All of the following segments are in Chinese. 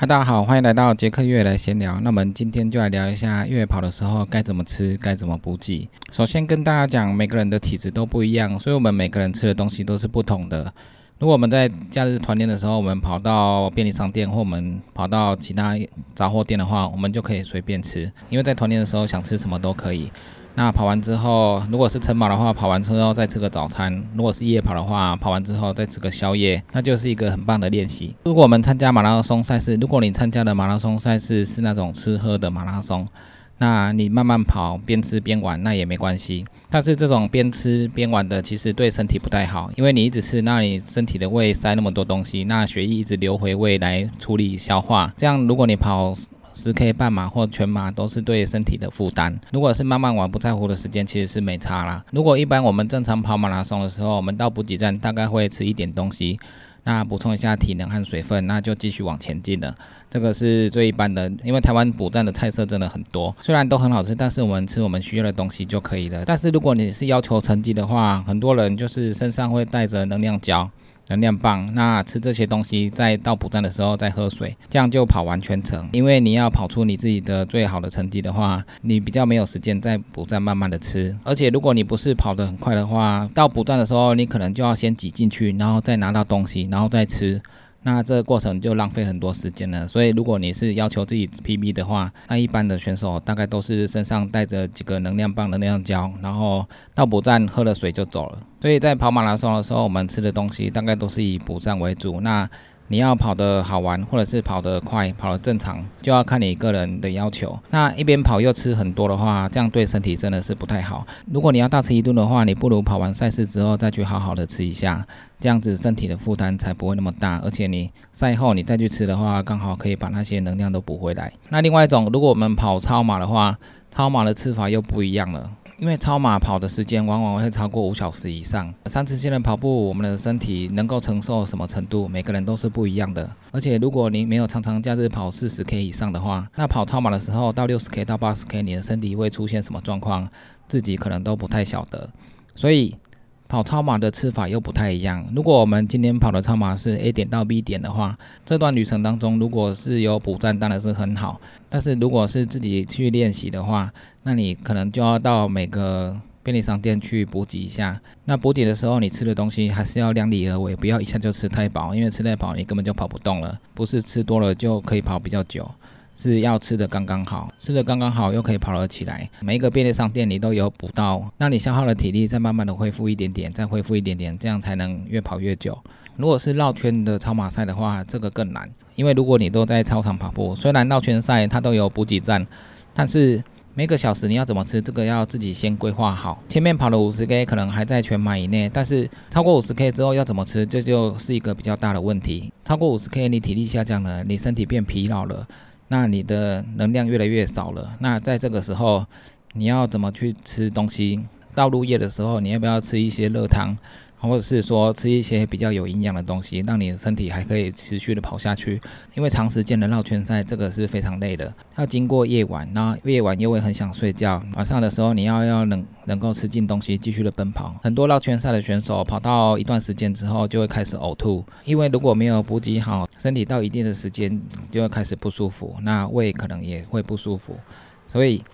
嗨，大家好，欢迎来到杰克月来闲聊。那我们今天就来聊一下越野跑的时候该怎么吃，该怎么补给。首先跟大家讲，每个人的体质都不一样，所以我们每个人吃的东西都是不同的。如果我们在假日团练的时候，我们跑到便利商店或我们跑到其他杂货店的话，我们就可以随便吃，因为在团练的时候想吃什么都可以。那跑完之后，如果是晨跑的话，跑完之后再吃个早餐；如果是夜跑的话，跑完之后再吃个宵夜，那就是一个很棒的练习。如果我们参加马拉松赛事，如果你参加的马拉松赛事是那种吃喝的马拉松，那你慢慢跑，边吃边玩，那也没关系。但是这种边吃边玩的，其实对身体不太好，因为你一直吃，那你身体的胃塞那么多东西，那血液一直流回胃来处理消化，这样如果你跑。十 K 半马或全马都是对身体的负担。如果是慢慢玩不在乎的时间，其实是没差啦。如果一般我们正常跑马拉松的时候，我们到补给站大概会吃一点东西，那补充一下体能和水分，那就继续往前进了。这个是最一般的，因为台湾补站的菜色真的很多，虽然都很好吃，但是我们吃我们需要的东西就可以了。但是如果你是要求成绩的话，很多人就是身上会带着能量胶。能量棒，那吃这些东西，在到补站的时候再喝水，这样就跑完全程。因为你要跑出你自己的最好的成绩的话，你比较没有时间在补站慢慢的吃。而且如果你不是跑得很快的话，到补站的时候，你可能就要先挤进去，然后再拿到东西，然后再吃。那这个过程就浪费很多时间了，所以如果你是要求自己 PB 的话，那一般的选手大概都是身上带着几个能量棒、能量胶，然后到补站喝了水就走了。所以在跑马拉松的时候，我们吃的东西大概都是以补站为主。那你要跑得好玩，或者是跑得快、跑得正常，就要看你个人的要求。那一边跑又吃很多的话，这样对身体真的是不太好。如果你要大吃一顿的话，你不如跑完赛事之后再去好好的吃一下，这样子身体的负担才不会那么大。而且你赛后你再去吃的话，刚好可以把那些能量都补回来。那另外一种，如果我们跑超马的话，超马的吃法又不一样了。因为超马跑的时间往往会超过五小时以上，三次性的跑步，我们的身体能够承受什么程度，每个人都是不一样的。而且如果你没有常常假日跑四十 K 以上的话，那跑超马的时候到六十 K 到八十 K，你的身体会出现什么状况，自己可能都不太晓得。所以。跑超马的吃法又不太一样。如果我们今天跑的超马是 A 点到 B 点的话，这段旅程当中如果是有补站，当然是很好。但是如果是自己去练习的话，那你可能就要到每个便利商店去补给一下。那补给的时候，你吃的东西还是要量力而为，不要一下就吃太饱，因为吃太饱你根本就跑不动了。不是吃多了就可以跑比较久。是要吃的刚刚好，吃的刚刚好又可以跑得起来。每一个便利商店你都有补到，那你消耗的体力再慢慢的恢复一点点，再恢复一点点，这样才能越跑越久。如果是绕圈的超马赛的话，这个更难，因为如果你都在操场跑步，虽然绕圈赛它都有补给站，但是每个小时你要怎么吃，这个要自己先规划好。前面跑了五十 K 可能还在全马以内，但是超过五十 K 之后要怎么吃，这就是一个比较大的问题。超过五十 K 你体力下降了，你身体变疲劳了。那你的能量越来越少了，那在这个时候，你要怎么去吃东西？到入夜的时候，你要不要吃一些热汤？或者是说吃一些比较有营养的东西，让你的身体还可以持续的跑下去。因为长时间的绕圈赛，这个是非常累的，要经过夜晚，那夜晚又会很想睡觉。晚上的时候，你要要能能够吃进东西，继续的奔跑。很多绕圈赛的选手跑到一段时间之后，就会开始呕吐，因为如果没有补给好，身体到一定的时间就会开始不舒服，那胃可能也会不舒服，所以。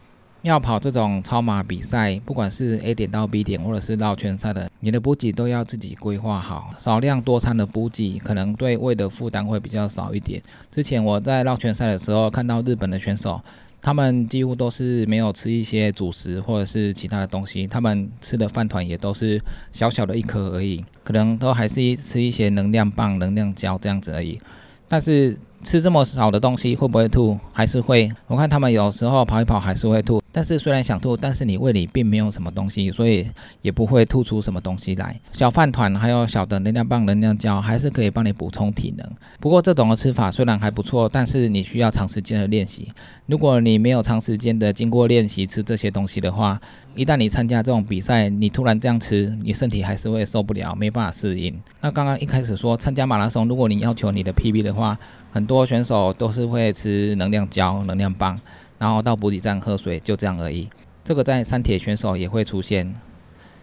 要跑这种超马比赛，不管是 A 点到 B 点，或者是绕圈赛的，你的补给都要自己规划好。少量多餐的补给，可能对胃的负担会比较少一点。之前我在绕圈赛的时候，看到日本的选手，他们几乎都是没有吃一些主食或者是其他的东西，他们吃的饭团也都是小小的一颗而已，可能都还是一吃一些能量棒、能量胶这样子而已。但是吃这么少的东西会不会吐？还是会？我看他们有时候跑一跑还是会吐。但是虽然想吐，但是你胃里并没有什么东西，所以也不会吐出什么东西来。小饭团还有小的能量棒、能量胶，还是可以帮你补充体能。不过这种的吃法虽然还不错，但是你需要长时间的练习。如果你没有长时间的经过练习吃这些东西的话，一旦你参加这种比赛，你突然这样吃，你身体还是会受不了，没办法适应。那刚刚一开始说参加马拉松，如果你要求你的 PB 的话，很多选手都是会吃能量胶、能量棒。然后到补给站喝水，就这样而已。这个在山铁选手也会出现。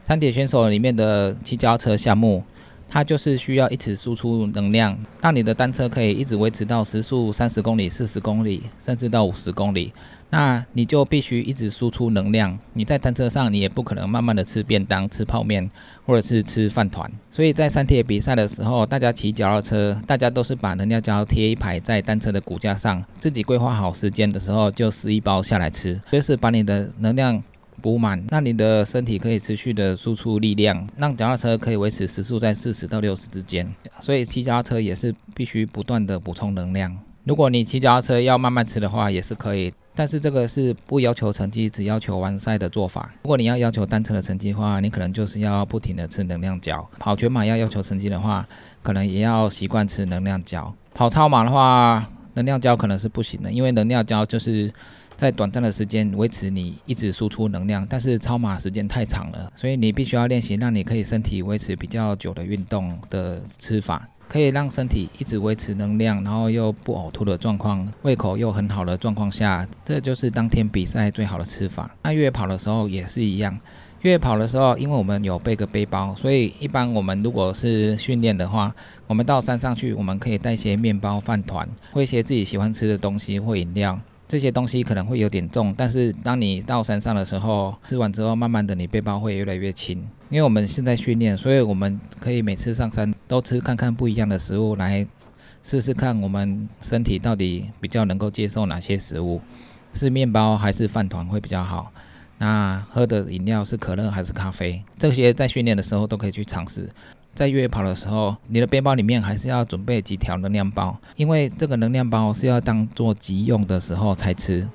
山铁选手里面的骑脚车项目，它就是需要一直输出能量，让你的单车可以一直维持到时速三十公里、四十公里，甚至到五十公里。那你就必须一直输出能量。你在单车上，你也不可能慢慢的吃便当、吃泡面，或者是吃饭团。所以在三铁比赛的时候，大家骑脚踏车，大家都是把能量胶贴一排在单车的骨架上，自己规划好时间的时候，就撕一包下来吃，就是把你的能量补满，那你的身体可以持续的输出力量，让脚踏车可以维持时速在四十到六十之间。所以骑脚踏车也是必须不断的补充能量。如果你骑脚踏车要慢慢吃的话，也是可以。但是这个是不要求成绩，只要求完赛的做法。如果你要要求单车的成绩的话，你可能就是要不停的吃能量胶。跑全马要要求成绩的话，可能也要习惯吃能量胶。跑超马的话，能量胶可能是不行的，因为能量胶就是在短暂的时间维持你一直输出能量，但是超马时间太长了，所以你必须要练习，让你可以身体维持比较久的运动的吃法。可以让身体一直维持能量，然后又不呕吐的状况，胃口又很好的状况下，这就是当天比赛最好的吃法。那越野跑的时候也是一样，越野跑的时候，因为我们有背个背包，所以一般我们如果是训练的话，我们到山上去，我们可以带些面包、饭团，或一些自己喜欢吃的东西或饮料。这些东西可能会有点重，但是当你到山上的时候，吃完之后，慢慢的你背包会越来越轻。因为我们现在训练，所以我们可以每次上山都吃看看不一样的食物，来试试看我们身体到底比较能够接受哪些食物，是面包还是饭团会比较好。那喝的饮料是可乐还是咖啡，这些在训练的时候都可以去尝试。在越野跑的时候，你的背包里面还是要准备几条能量包，因为这个能量包是要当做急用的时候才吃。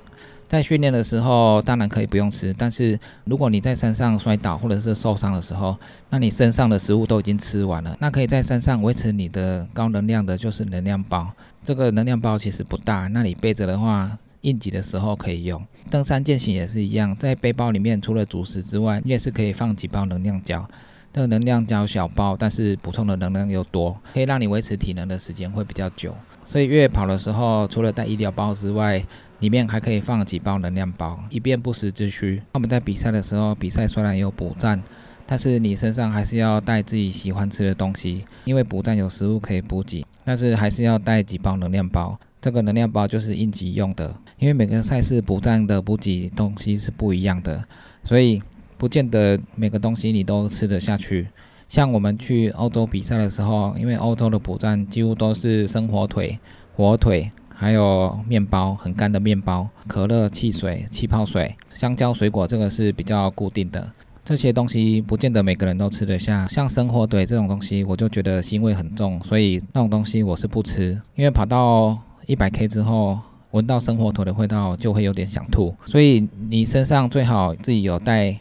在训练的时候，当然可以不用吃，但是如果你在山上摔倒或者是受伤的时候，那你身上的食物都已经吃完了，那可以在山上维持你的高能量的就是能量包。这个能量包其实不大，那你背着的话，应急的时候可以用。登山健行也是一样，在背包里面除了主食之外，你也是可以放几包能量胶。这个能量胶小包，但是补充的能量又多，可以让你维持体能的时间会比较久。所以越野跑的时候，除了带医疗包之外，里面还可以放几包能量包，以便不时之需。我们在比赛的时候，比赛虽然有补站，但是你身上还是要带自己喜欢吃的东西，因为补站有食物可以补给，但是还是要带几包能量包。这个能量包就是应急用的，因为每个赛事补站的补给东西是不一样的，所以。不见得每个东西你都吃得下去。像我们去欧洲比赛的时候，因为欧洲的补站几乎都是生火腿、火腿，还有面包，很干的面包、可乐、汽水、气泡水、香蕉、水果，这个是比较固定的。这些东西不见得每个人都吃得下。像生火腿这种东西，我就觉得腥味很重，所以那种东西我是不吃。因为跑到一百 K 之后，闻到生火腿的味道就会有点想吐。所以你身上最好自己有带。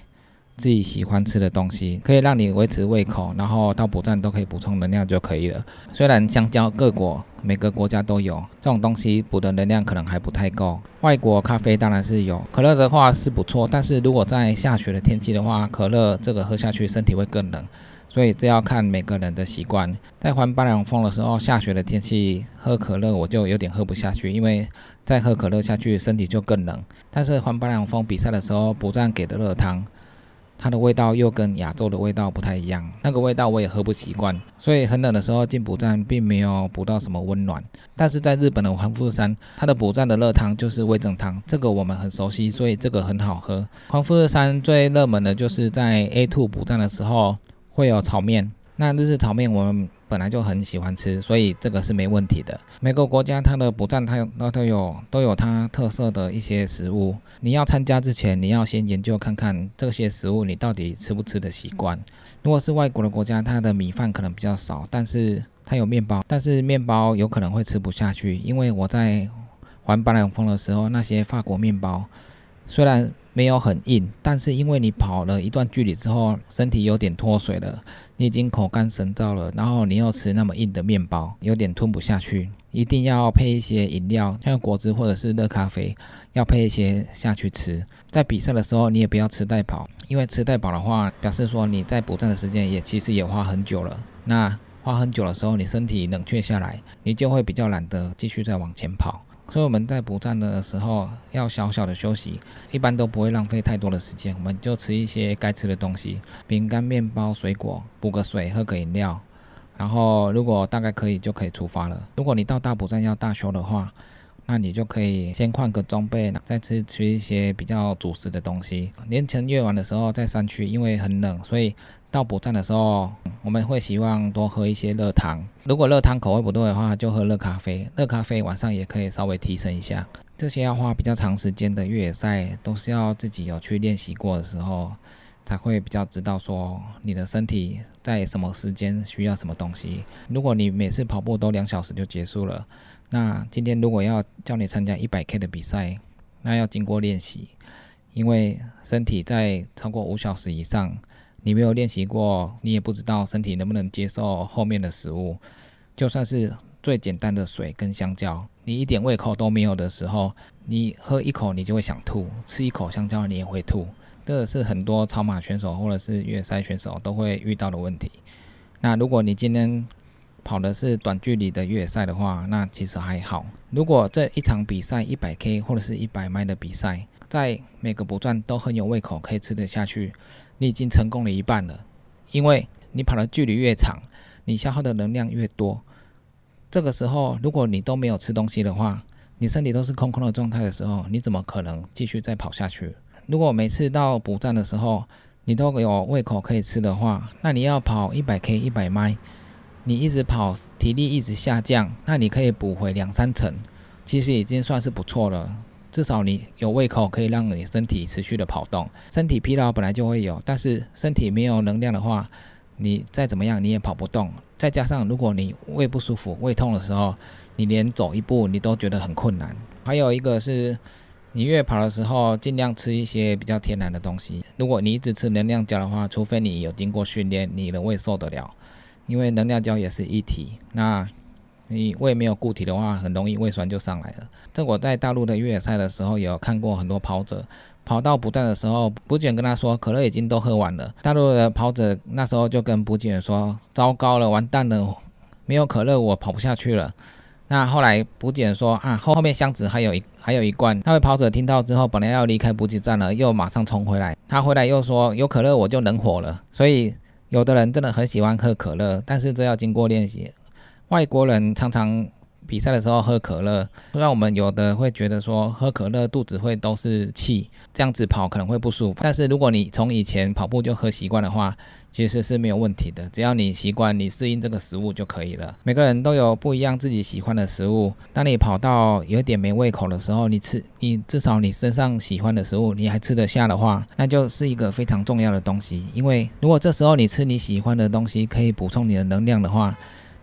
自己喜欢吃的东西，可以让你维持胃口，然后到补站都可以补充能量就可以了。虽然香蕉各国每个国家都有这种东西，补的能量可能还不太够。外国咖啡当然是有，可乐的话是不错，但是如果在下雪的天气的话，可乐这个喝下去身体会更冷，所以这要看每个人的习惯。在环巴凉峰的时候，下雪的天气喝可乐我就有点喝不下去，因为再喝可乐下去身体就更冷。但是环巴凉峰比赛的时候，补站给的热汤。它的味道又跟亚洲的味道不太一样，那个味道我也喝不习惯，所以很冷的时候进补站并没有补到什么温暖。但是在日本的黄富士山，它的补站的热汤就是味增汤，这个我们很熟悉，所以这个很好喝。黄富士山最热门的就是在 A two 补站的时候会有炒面，那日式炒面我们。本来就很喜欢吃，所以这个是没问题的。每个国家它的不占它它都有都有它特色的一些食物。你要参加之前，你要先研究看看这些食物你到底吃不吃的习惯。如果是外国的国家，它的米饭可能比较少，但是它有面包，但是面包有可能会吃不下去。因为我在环巴朗峰的时候，那些法国面包虽然没有很硬，但是因为你跑了一段距离之后，身体有点脱水了。你已经口干舌燥了，然后你又吃那么硬的面包，有点吞不下去。一定要配一些饮料，像果汁或者是热咖啡，要配一些下去吃。在比赛的时候，你也不要吃太饱，因为吃太饱的话，表示说你在补站的时间也其实也花很久了。那花很久的时候，你身体冷却下来，你就会比较懒得继续再往前跑。所以我们在补站的时候要小小的休息，一般都不会浪费太多的时间，我们就吃一些该吃的东西，饼干、面包、水果，补个水，喝个饮料，然后如果大概可以就可以出发了。如果你到大补站要大修的话，那你就可以先换个装备，再吃吃一些比较主食的东西。凌晨越晚的时候在山区，因为很冷，所以到补站的时候我们会希望多喝一些热汤。如果热汤口味不对的话，就喝热咖啡。热咖啡晚上也可以稍微提升一下。这些要花比较长时间的越野赛，都是要自己有去练习过的时候，才会比较知道说你的身体在什么时间需要什么东西。如果你每次跑步都两小时就结束了。那今天如果要叫你参加一百 K 的比赛，那要经过练习，因为身体在超过五小时以上，你没有练习过，你也不知道身体能不能接受后面的食物。就算是最简单的水跟香蕉，你一点胃口都没有的时候，你喝一口你就会想吐，吃一口香蕉你也会吐。这是很多超马选手或者是越野赛选手都会遇到的问题。那如果你今天，跑的是短距离的越野赛的话，那其实还好。如果这一场比赛一百 K 或者是一百迈的比赛，在每个补站都很有胃口，可以吃得下去，你已经成功了一半了。因为你跑的距离越长，你消耗的能量越多。这个时候，如果你都没有吃东西的话，你身体都是空空的状态的时候，你怎么可能继续再跑下去？如果每次到补站的时候，你都有胃口可以吃的话，那你要跑一百 K 一百迈。你一直跑，体力一直下降，那你可以补回两三成，其实已经算是不错了。至少你有胃口，可以让你身体持续的跑动。身体疲劳本来就会有，但是身体没有能量的话，你再怎么样你也跑不动。再加上如果你胃不舒服、胃痛的时候，你连走一步你都觉得很困难。还有一个是，你越跑的时候尽量吃一些比较天然的东西。如果你一直吃能量胶的话，除非你有经过训练，你的胃受得了。因为能量胶也是一体，那你胃没有固体的话，很容易胃酸就上来了。这我在大陆的越野赛的时候，有看过很多跑者跑到补站的时候，补给员跟他说可乐已经都喝完了。大陆的跑者那时候就跟补给员说：“糟糕了，完蛋了，没有可乐我跑不下去了。”那后来补给员说：“啊，后后面箱子还有一还有一罐。”那位跑者听到之后，本来要离开补给站了，又马上冲回来。他回来又说：“有可乐我就能活了。”所以。有的人真的很喜欢喝可乐，但是这要经过练习。外国人常常比赛的时候喝可乐，虽然我们有的会觉得说喝可乐肚子会都是气，这样子跑可能会不舒服。但是如果你从以前跑步就喝习惯的话，其实是没有问题的，只要你习惯，你适应这个食物就可以了。每个人都有不一样自己喜欢的食物。当你跑到有点没胃口的时候，你吃，你至少你身上喜欢的食物你还吃得下的话，那就是一个非常重要的东西。因为如果这时候你吃你喜欢的东西可以补充你的能量的话，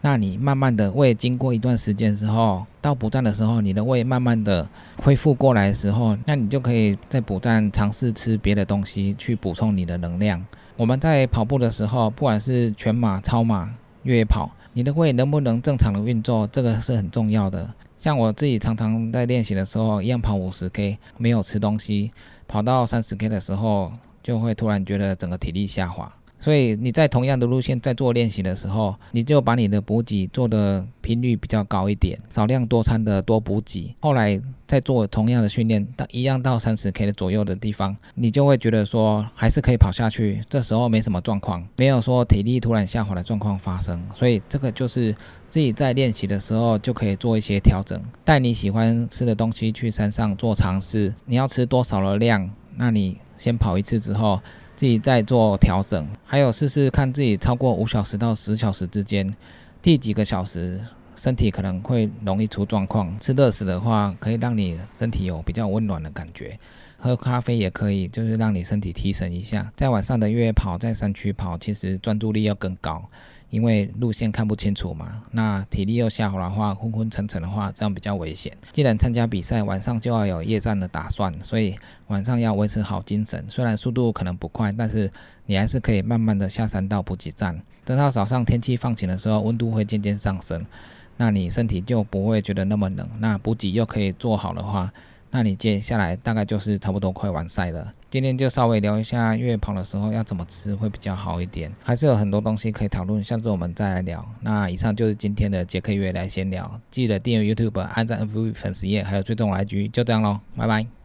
那你慢慢的胃经过一段时间之后，到补站的时候，你的胃慢慢的恢复过来的时候，那你就可以在补站尝试吃别的东西去补充你的能量。我们在跑步的时候，不管是全马、超马、越野跑，你的胃能不能正常的运作，这个是很重要的。像我自己常常在练习的时候，一样跑五十 K，没有吃东西，跑到三十 K 的时候，就会突然觉得整个体力下滑。所以你在同样的路线在做练习的时候，你就把你的补给做的频率比较高一点，少量多餐的多补给。后来再做同样的训练，到一样到三十 K 的左右的地方，你就会觉得说还是可以跑下去。这时候没什么状况，没有说体力突然下滑的状况发生。所以这个就是自己在练习的时候就可以做一些调整，带你喜欢吃的东西去山上做尝试。你要吃多少的量？那你先跑一次之后。自己再做调整，还有试试看自己超过五小时到十小时之间，第几个小时身体可能会容易出状况。吃热食的话，可以让你身体有比较温暖的感觉；喝咖啡也可以，就是让你身体提神一下。在晚上的越野跑，在山区跑，其实专注力要更高。因为路线看不清楚嘛，那体力又下滑的话，昏昏沉沉的话，这样比较危险。既然参加比赛，晚上就要有夜战的打算，所以晚上要维持好精神。虽然速度可能不快，但是你还是可以慢慢的下山到补给站。等到早上天气放晴的时候，温度会渐渐上升，那你身体就不会觉得那么冷。那补给又可以做好的话。那你接下来大概就是差不多快完赛了。今天就稍微聊一下月跑的时候要怎么吃会比较好一点，还是有很多东西可以讨论，下次我们再来聊。那以上就是今天的杰克月来闲聊，记得订阅 YouTube、按赞 FB 粉丝页，还有追踪我 IG，就这样喽，拜拜。